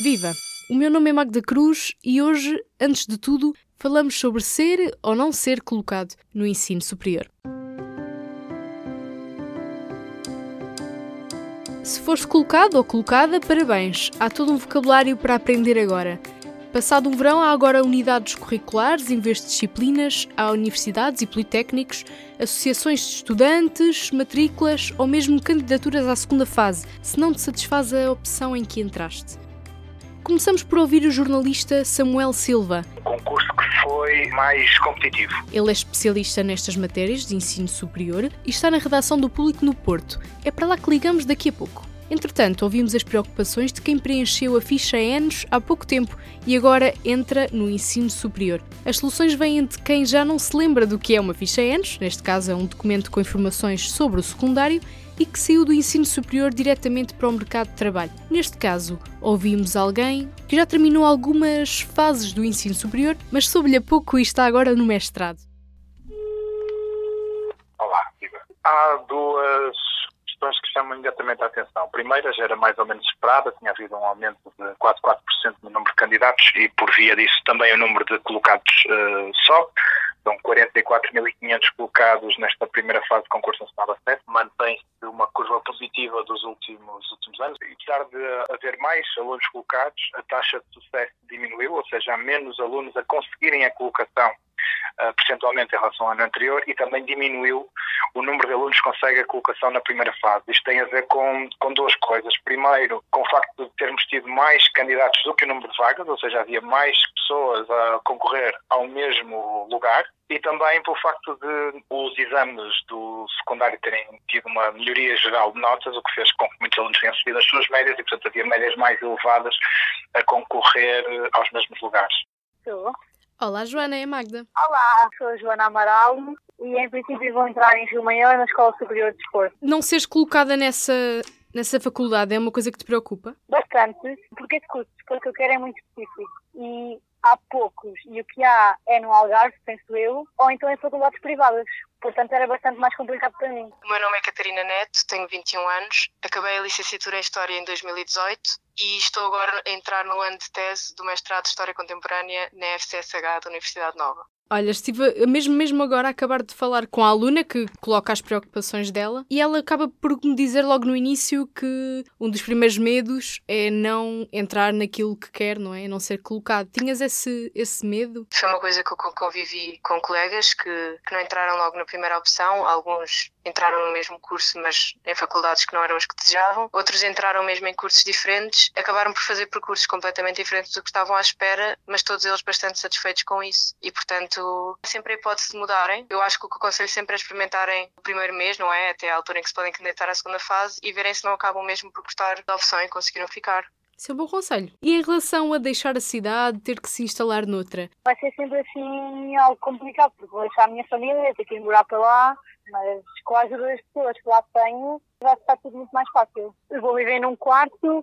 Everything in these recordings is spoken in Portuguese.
Viva! O meu nome é Magda Cruz e hoje, antes de tudo, falamos sobre ser ou não ser colocado no ensino superior. Se foste colocado ou colocada, parabéns! Há todo um vocabulário para aprender agora. Passado um verão, há agora unidades curriculares em vez de disciplinas, há universidades e politécnicos, associações de estudantes, matrículas ou mesmo candidaturas à segunda fase, se não te satisfaz a opção em que entraste. Começamos por ouvir o jornalista Samuel Silva. Um concurso que foi mais competitivo. Ele é especialista nestas matérias de ensino superior e está na redação do Público no Porto. É para lá que ligamos daqui a pouco. Entretanto, ouvimos as preocupações de quem preencheu a ficha ENS há pouco tempo e agora entra no ensino superior. As soluções vêm de quem já não se lembra do que é uma ficha ENS, neste caso é um documento com informações sobre o secundário, e que saiu do ensino superior diretamente para o mercado de trabalho. Neste caso, ouvimos alguém que já terminou algumas fases do ensino superior, mas soube-lhe a pouco e está agora no mestrado. Olá, Viva. Há duas questões que chamam imediatamente a atenção. Primeira já era mais ou menos esperada, tinha havido um aumento de quase 4% no número de candidatos e, por via disso, também o número de colocados uh, sobe. São 44.500 colocados nesta primeira fase de concurso nacional de acesso. Mantém-se uma curva positiva dos últimos, últimos anos. E apesar de haver mais alunos colocados, a taxa de sucesso diminuiu, ou seja, há menos alunos a conseguirem a colocação uh, percentualmente em relação ao ano anterior e também diminuiu o número de alunos que consegue a colocação na primeira fase. Isto tem a ver com, com duas coisas. Primeiro, com o facto de termos tido mais candidatos do que o número de vagas, ou seja, havia mais pessoas a concorrer ao mesmo lugar e também pelo facto de os exames do secundário terem tido uma melhoria geral de notas, o que fez com que muitos alunos tenham subido as suas médias e, portanto, havia médias mais elevadas a concorrer aos mesmos lugares. Olá, Joana, é a Magda. Olá, sou a Joana Amaral e em princípio vou entrar em Rio Maior na Escola Superior de Desporto. Não seres colocada nessa, nessa faculdade é uma coisa que te preocupa? Bastante, porque esse curso que eu quero é muito específico e há poucos e o que há é no Algarve, penso eu, ou então em faculdades privadas. Portanto, era bastante mais complicado para mim. O meu nome é Catarina Neto, tenho 21 anos, acabei a licenciatura em História em 2018 e estou agora a entrar no ano de tese do mestrado de História Contemporânea na FCSH da Universidade Nova. Olha, estive mesmo, mesmo agora a acabar de falar com a aluna que coloca as preocupações dela e ela acaba por me dizer logo no início que um dos primeiros medos é não entrar naquilo que quer, não é? Não ser colocado. Tinhas esse, esse medo? Foi uma coisa que eu convivi com colegas que, que não entraram logo na primeira opção. Alguns entraram no mesmo curso, mas em faculdades que não eram as que desejavam. Outros entraram mesmo em cursos diferentes, acabaram por fazer percursos completamente diferentes do que estavam à espera, mas todos eles bastante satisfeitos com isso. E, portanto, sempre a hipótese de mudarem. Eu acho que o que aconselho sempre é experimentarem o primeiro mês, não é? Até a altura em que se podem candidatar à segunda fase e verem se não acabam mesmo por gostar da opção e conseguiram ficar. Isso é um bom conselho. E em relação a deixar a cidade, ter que se instalar noutra? Vai ser sempre assim algo complicado, porque vou deixar a minha família, ter que ir morar para lá, mas com a ajuda das pessoas que lá tenho, vai estar tudo muito mais fácil. Eu vou viver num quarto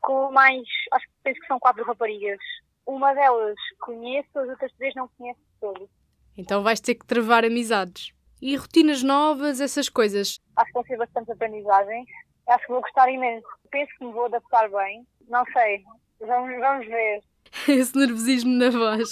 com mais, acho que penso que são quatro raparigas. Uma delas conheço, as outras três não conheço todas. Então vais ter que travar amizades. E rotinas novas, essas coisas? Acho que vão ser bastante aprendizagens. Acho que vou gostar imenso. Penso que me vou adaptar bem. Não sei. Vamos, vamos ver. Esse nervosismo na voz.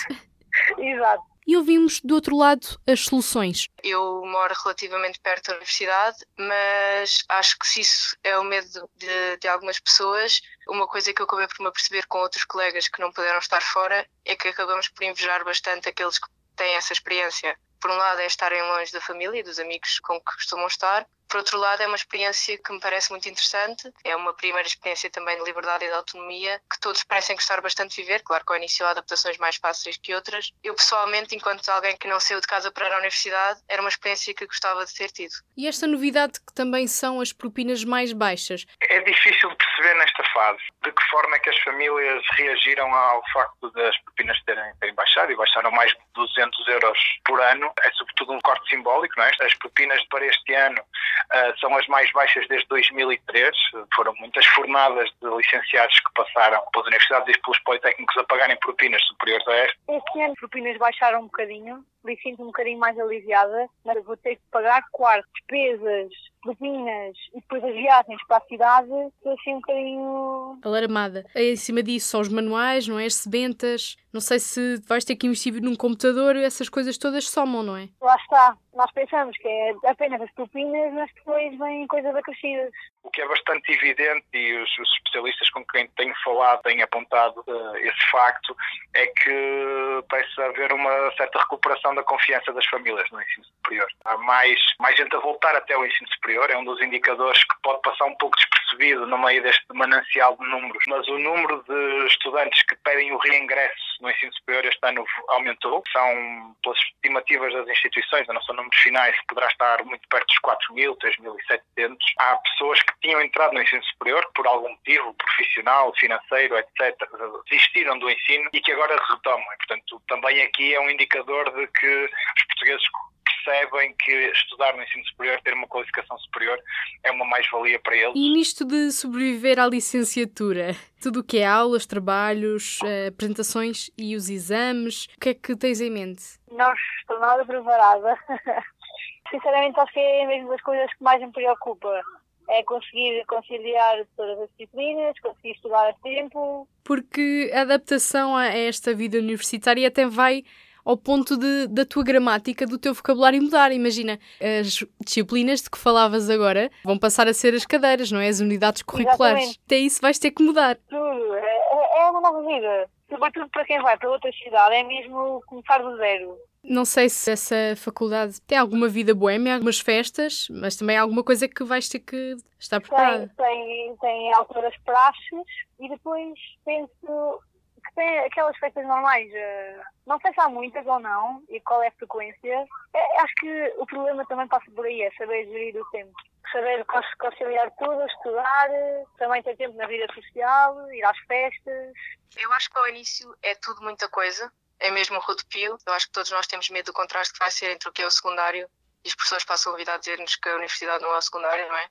Exato. E ouvimos do outro lado as soluções. Eu moro relativamente perto da universidade, mas acho que se isso é o medo de, de algumas pessoas, uma coisa que eu acabei por me aperceber com outros colegas que não puderam estar fora é que acabamos por invejar bastante aqueles que têm essa experiência. Por um lado é estarem longe da família e dos amigos com que costumam estar, por outro lado, é uma experiência que me parece muito interessante. É uma primeira experiência também de liberdade e de autonomia que todos parecem gostar bastante de viver. Claro que ao início há adaptações mais fáceis que outras. Eu, pessoalmente, enquanto alguém que não saiu de casa para ir à universidade, era uma experiência que gostava de ter tido. E esta novidade que também são as propinas mais baixas? É difícil de perceber nesta fase de que forma é que as famílias reagiram ao facto das propinas terem, terem baixado e baixaram mais de 200 euros por ano. É sobretudo um corte simbólico, não é? As propinas para este ano Uh, são as mais baixas desde 2003. Foram muitas fornadas de licenciados que passaram pelas universidades e pelos politécnicos a pagarem propinas superiores a esta. Este ano as propinas baixaram um bocadinho, por isso sinto um bocadinho mais aliviada, mas vou ter que pagar quarto, despesas, propinas e depois as viagens para a cidade, estou assim um bocadinho... Alarmada. Em cima disso são os manuais, não é? As sebentas, não sei se vais ter que investir num computador, essas coisas todas somam, não é? Lá está. Nós pensamos que é apenas as propinas, mas depois vêm coisas acrescidas. O que é bastante evidente, e os, os especialistas com quem tenho falado têm apontado uh, esse facto, é que parece haver uma certa recuperação da confiança das famílias no ensino superior. Há mais, mais gente a voltar até o ensino superior, é um dos indicadores que pode passar um pouco despercebido no meio deste manancial de números, mas o número de estudantes que pedem o reingresso no ensino superior este ano aumentou. São, pelas estimativas das instituições, não são números finais, poderá estar muito perto dos 4 mil, 3.700. Há pessoas que tinham entrado no ensino superior por algum motivo, profissional, financeiro, etc., desistiram do ensino e que agora retomam. E, portanto, também aqui é um indicador de que os portugueses percebem que estudar no ensino superior, ter uma qualificação superior, é uma mais-valia para eles. E nisto de sobreviver à licenciatura, tudo o que é aulas, trabalhos, eh, apresentações e os exames, o que é que tens em mente? Não estou nada preparada. Sinceramente, acho que é mesmo das coisas que mais me preocupa é conseguir conciliar todas as disciplinas, conseguir estudar a tempo. Porque a adaptação a esta vida universitária até vai ao ponto de, da tua gramática, do teu vocabulário mudar. Imagina, as disciplinas de que falavas agora vão passar a ser as cadeiras, não é? As unidades curriculares. Exatamente. Até isso vais ter que mudar. Tudo. É, é, é uma nova vida. Sobretudo para quem vai para outra cidade, é mesmo começar do zero. Não sei se essa faculdade tem alguma vida boêmia, algumas festas, mas também alguma coisa que vais ter que estar preparada. Tem, tem, tem alturas praxes e depois penso tem aquelas festas normais. Eh, não sei se há muitas ou não e qual é a frequência. É, acho que o problema também passa por aí, é saber gerir o tempo. Saber conciliar tudo, estudar, também ter tempo na vida social, ir às festas. Eu acho que ao início é tudo muita coisa. É mesmo um rodopio. Eu acho que todos nós temos medo do contraste que vai ser entre o que é o secundário e as pessoas passam a vida a dizer-nos que a universidade não é a secundária, não é?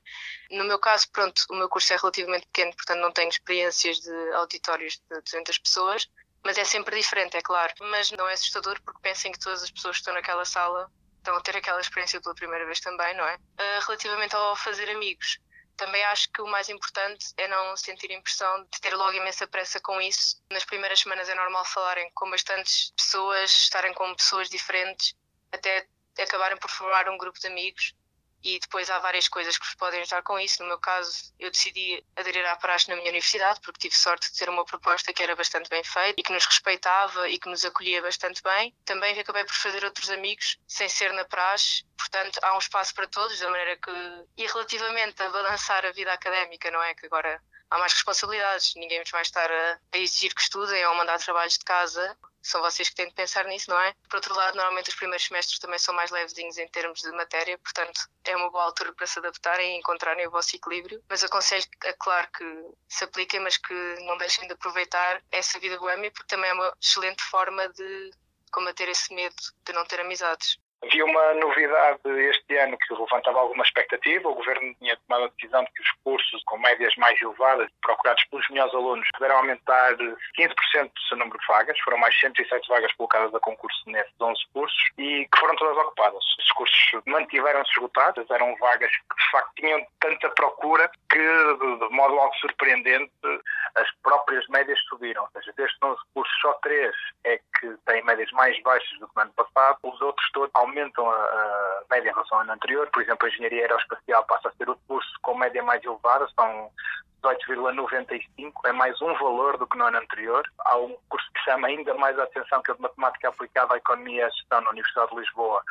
No meu caso, pronto, o meu curso é relativamente pequeno, portanto não tenho experiências de auditórios de 200 pessoas, mas é sempre diferente, é claro. Mas não é assustador porque pensem que todas as pessoas que estão naquela sala estão a ter aquela experiência pela primeira vez também, não é? Uh, relativamente ao fazer amigos, também acho que o mais importante é não sentir impressão de ter logo imensa pressa com isso. Nas primeiras semanas é normal falarem com bastantes pessoas, estarem com pessoas diferentes, até acabarem por formar um grupo de amigos e depois há várias coisas que vos podem ajudar com isso. No meu caso, eu decidi aderir à praxe na minha universidade porque tive sorte de ter uma proposta que era bastante bem feita e que nos respeitava e que nos acolhia bastante bem. Também acabei por fazer outros amigos sem ser na praxe, portanto há um espaço para todos, da maneira que. E relativamente a balançar a vida académica, não é? Que agora há mais responsabilidades, ninguém nos vai estar a, a exigir que estudem ou mandar trabalhos de casa são vocês que têm de pensar nisso, não é? Por outro lado, normalmente os primeiros semestres também são mais levezinhos em termos de matéria, portanto é uma boa altura para se adaptarem e encontrarem o vosso equilíbrio. Mas aconselho, é claro, que se apliquem, mas que não deixem de aproveitar essa vida boêmia, porque também é uma excelente forma de combater esse medo de não ter amizades. Havia uma novidade este ano que levantava alguma expectativa. O governo tinha tomado a decisão de que os cursos com médias mais elevadas, procurados pelos melhores alunos, puderam aumentar 15% do seu número de vagas. Foram mais 107 vagas colocadas a concurso nesses 11 cursos e que foram todas ocupadas. Os cursos mantiveram-se esgotados, eram vagas que de facto tinham tanta procura que, de modo algo surpreendente, as próprias médias subiram. Ou seja, destes 11 cursos, só 3 é que têm médias mais baixas do que no ano passado. Os outros todos aumentam a, a média em relação ao ano anterior. Por exemplo, a engenharia aeroespacial passa a ser o curso com média mais elevada, são 18,95, é mais um valor do que no ano anterior. Há um curso que chama ainda mais a atenção, que é de Matemática Aplicada à Economia e Gestão na Universidade de Lisboa,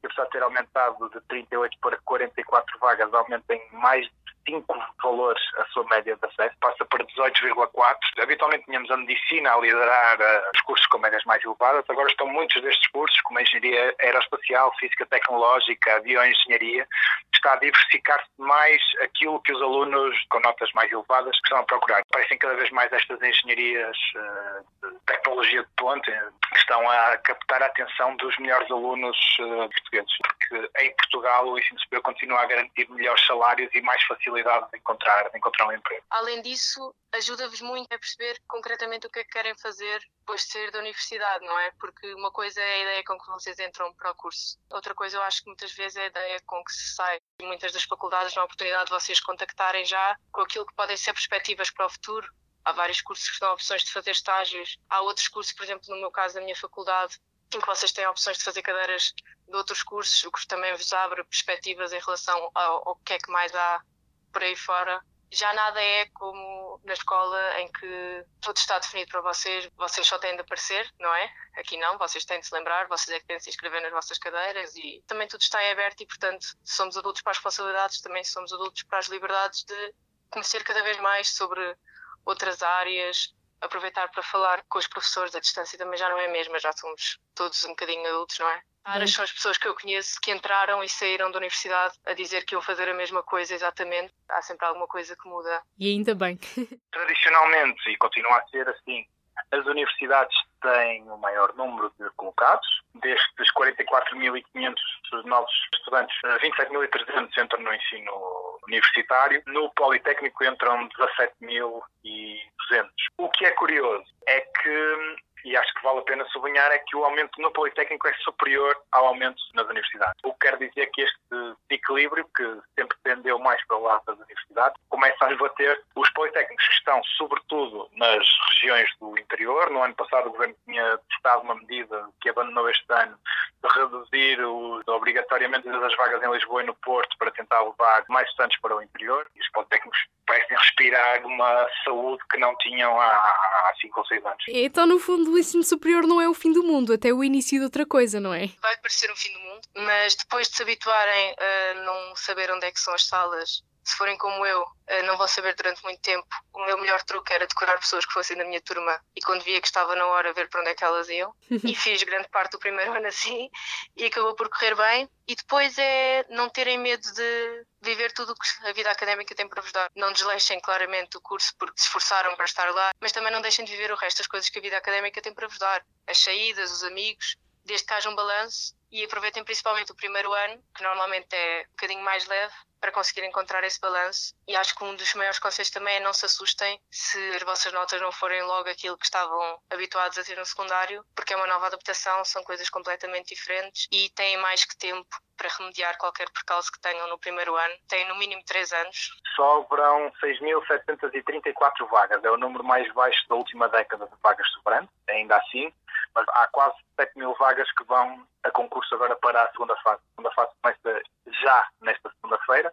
que apesar de ter aumentado de 38 para 44 vagas, aumenta em mais de 5 valores a sua média de acesso, passa para 18,4. Habitualmente tínhamos a medicina a liderar uh, os cursos com médias mais elevadas, agora estão muitos destes cursos, como a engenharia aeroespacial, física tecnológica, aviões-engenharia, está a diversificar-se mais aquilo que os alunos com notas mais elevadas estão a procurar. Parecem cada vez mais estas engenharias uh, de tecnologia de ponte que estão a captar a atenção dos melhores alunos uh, portugueses, porque em Portugal o ensino superior continua a garantir melhores salários e mais facilidade de encontrar, de encontrar um emprego. Além disso, ajuda-vos muito a perceber concretamente o que é que querem fazer depois de sair da universidade, não é? Porque uma coisa é a ideia com que vocês entram para o curso, outra coisa eu acho que muitas vezes é a ideia com que se sai. Muitas das faculdades dão a oportunidade de vocês contactarem já com aquilo que podem ser perspectivas para o futuro. Há vários cursos que dão opções de fazer estágios. Há outros cursos, por exemplo, no meu caso, da minha faculdade, em que vocês têm opções de fazer cadeiras de outros cursos, o que também vos abre perspectivas em relação ao, ao que é que mais há por aí fora já nada é como na escola em que tudo está definido para vocês, vocês só têm de aparecer, não é? Aqui não, vocês têm de se lembrar, vocês é que têm de se inscrever nas vossas cadeiras e também tudo está em aberto e, portanto, somos adultos para as responsabilidades, também somos adultos para as liberdades de conhecer cada vez mais sobre outras áreas, aproveitar para falar com os professores, a distância também já não é a mesma, já somos todos um bocadinho adultos, não é? Raras são as pessoas que eu conheço que entraram e saíram da universidade a dizer que iam fazer a mesma coisa exatamente. Há sempre alguma coisa que muda. E ainda bem. Tradicionalmente, e continua a ser assim, as universidades têm o maior número de colocados. Destes 44.500 novos estudantes, 27.300 entram no ensino universitário. No Politécnico entram 17.200. O que é curioso é que e acho que vale a pena sublinhar é que o aumento no Politécnico é superior ao aumento nas universidades. O que quer dizer que este equilíbrio, que sempre tendeu mais para o lado das universidades, começa a esbater os Politécnicos que estão, sobretudo, nas regiões do interior. No ano passado o Governo tinha testado uma medida que abandonou este ano de reduzir o, obrigatoriamente as vagas em Lisboa e no Porto para tentar levar mais estudantes para o interior. E os Politécnicos parecem respirar uma saúde que não tinham há 5 ou 6 anos. Então, no fundo, o ensino superior não é o fim do mundo, até o início de outra coisa, não é? Vai parecer o fim do mundo, mas depois de se habituarem a não saber onde é que são as salas se forem como eu, eh, não vão saber durante muito tempo. O meu melhor truque era decorar pessoas que fossem da minha turma e quando via que estava na hora ver para onde é que elas iam. e fiz grande parte do primeiro ano assim e acabou por correr bem. E depois é não terem medo de viver tudo o que a vida académica tem para vos dar. Não desleixem claramente o curso porque se esforçaram para estar lá, mas também não deixem de viver o resto das coisas que a vida académica tem para vos dar. As saídas, os amigos, desde que haja um balanço e aproveitem principalmente o primeiro ano, que normalmente é um bocadinho mais leve, para conseguir encontrar esse balanço. E acho que um dos maiores conselhos também é não se assustem se as vossas notas não forem logo aquilo que estavam habituados a ter no secundário, porque é uma nova adaptação, são coisas completamente diferentes e têm mais que tempo para remediar qualquer percalço que tenham no primeiro ano. Têm no mínimo três anos. Sobram 6.734 vagas, é o número mais baixo da última década de vagas sobrantes, ainda assim, mas há quase 7 mil vagas que vão a concurso agora para a segunda fase. A segunda fase começa já nesta segunda-feira.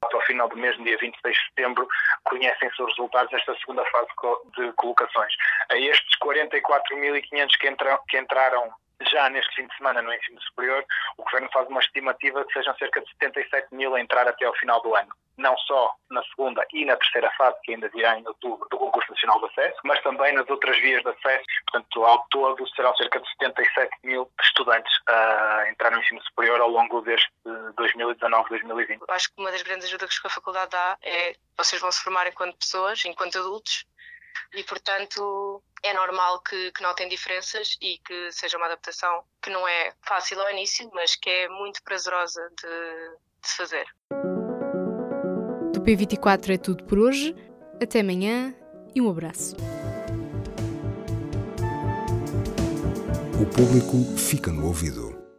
Até ao final do mês, no dia 26 de setembro, conhecem-se os resultados desta segunda fase de colocações. A estes 44.500 que, que entraram já neste fim de semana no ensino superior, o Governo faz uma estimativa que sejam cerca de 77 mil a entrar até ao final do ano. Não só na segunda e na terceira fase, que ainda virá em outubro, do concurso nacional de acesso, mas também nas outras vias de acesso. Portanto, ao todo serão cerca de 77 mil estudantes a entrar no ensino superior ao longo deste 2019-2020. Acho que uma das grandes ajudas que a faculdade dá é vocês vão se formar enquanto pessoas, enquanto adultos, e portanto é normal que, que notem diferenças e que seja uma adaptação que não é fácil ao início, mas que é muito prazerosa de, de fazer. Do P24 é tudo por hoje. Até amanhã e um abraço. O público fica no ouvido.